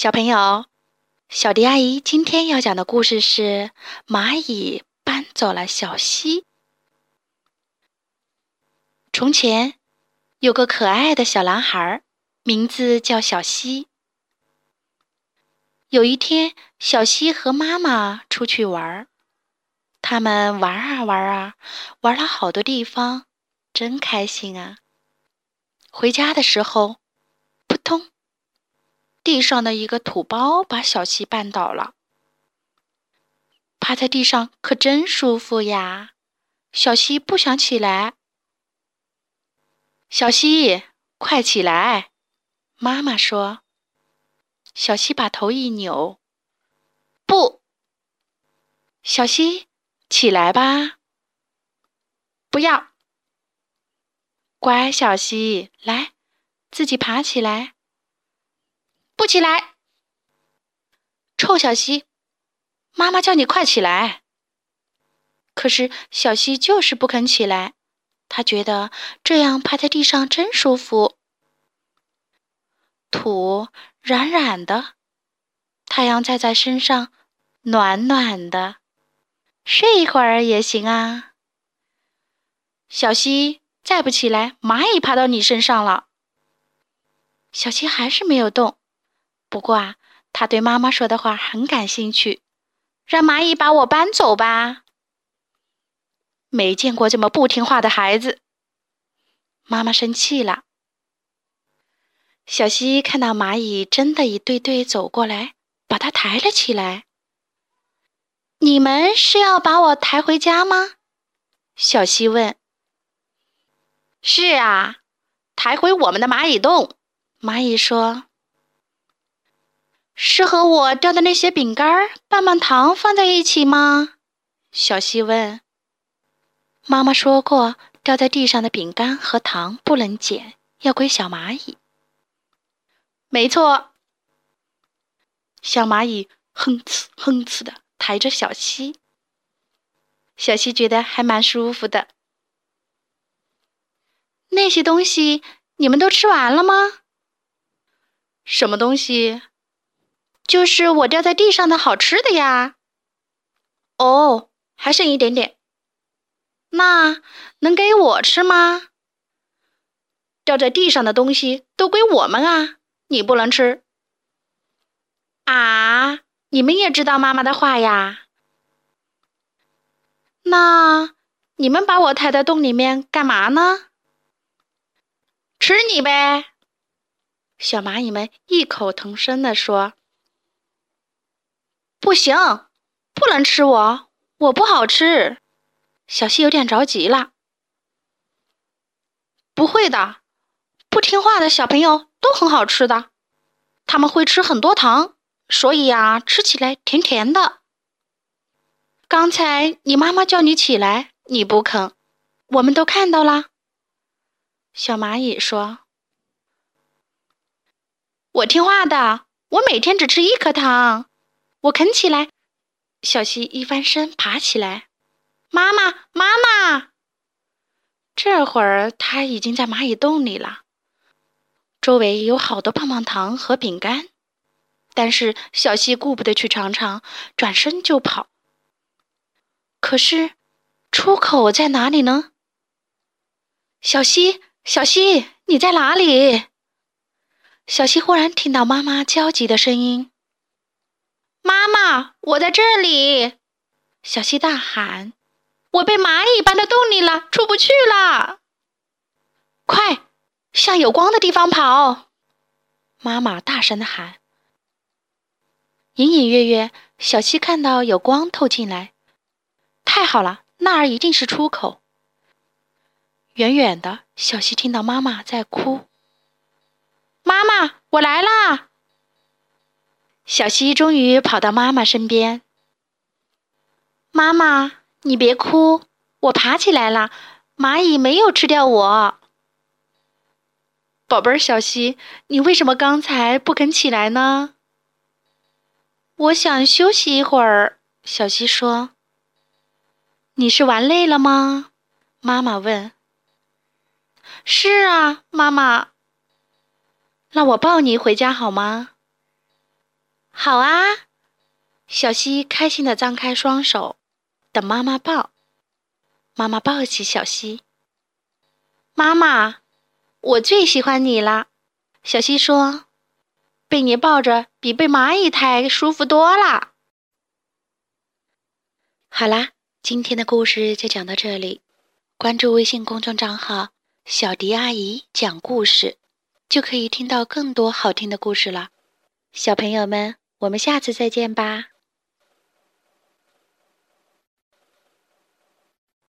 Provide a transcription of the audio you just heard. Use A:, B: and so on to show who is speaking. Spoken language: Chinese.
A: 小朋友，小迪阿姨今天要讲的故事是《蚂蚁搬走了小溪》。从前有个可爱的小男孩，名字叫小溪。有一天，小溪和妈妈出去玩，他们玩啊玩啊，玩了好多地方，真开心啊！回家的时候，地上的一个土包把小溪绊倒了，趴在地上可真舒服呀！小溪不想起来。小溪，快起来！妈妈说。小溪把头一扭，不。小溪，起来吧！不要。乖小溪，来，自己爬起来。不起来，臭小溪！妈妈叫你快起来。可是小溪就是不肯起来，他觉得这样趴在地上真舒服，土软软的，太阳晒在身上暖暖的，睡一会儿也行啊。小溪再不起来，蚂蚁爬到你身上了。小溪还是没有动。不过啊，他对妈妈说的话很感兴趣，让蚂蚁把我搬走吧。没见过这么不听话的孩子，妈妈生气了。小溪看到蚂蚁真的一对对走过来，把它抬了起来。你们是要把我抬回家吗？小溪问。是啊，抬回我们的蚂蚁洞。蚂蚁说。是和我掉的那些饼干、棒棒糖放在一起吗？小溪问。妈妈说过，掉在地上的饼干和糖不能捡，要归小蚂蚁。没错。小蚂蚁哼哧哼哧的抬着小溪，小溪觉得还蛮舒服的。那些东西你们都吃完了吗？什么东西？就是我掉在地上的好吃的呀！哦，还剩一点点，那能给我吃吗？掉在地上的东西都归我们啊，你不能吃。啊，你们也知道妈妈的话呀？那你们把我抬在洞里面干嘛呢？吃你呗！小蚂蚁们异口同声地说。不行，不能吃我，我不好吃。小溪有点着急了。不会的，不听话的小朋友都很好吃的，他们会吃很多糖，所以呀，吃起来甜甜的。刚才你妈妈叫你起来，你不肯，我们都看到啦。小蚂蚁说：“我听话的，我每天只吃一颗糖。”我啃起来，小溪一翻身爬起来，妈妈，妈妈！这会儿它已经在蚂蚁洞里了，周围有好多棒棒糖和饼干，但是小溪顾不得去尝尝，转身就跑。可是出口在哪里呢？小溪，小溪，你在哪里？小溪忽然听到妈妈焦急的声音。我在这里！小溪大喊：“我被蚂蚁搬到洞里了，出不去了！”快，向有光的地方跑！妈妈大声的喊。隐隐约约，小溪看到有光透进来。太好了，那儿一定是出口。远远的，小溪听到妈妈在哭：“妈妈，我来啦！”小溪终于跑到妈妈身边。妈妈，你别哭，我爬起来了，蚂蚁没有吃掉我。宝贝儿，小溪，你为什么刚才不肯起来呢？我想休息一会儿。小溪说。你是玩累了吗？妈妈问。是啊，妈妈。那我抱你回家好吗？好啊！小溪开心的张开双手，等妈妈抱。妈妈抱起小溪。妈妈，我最喜欢你了。小溪说：“被你抱着比被蚂蚁抬舒服多了。”好啦，今天的故事就讲到这里。关注微信公众账号“小迪阿姨讲故事”，就可以听到更多好听的故事了。小朋友们，我们下次再见吧。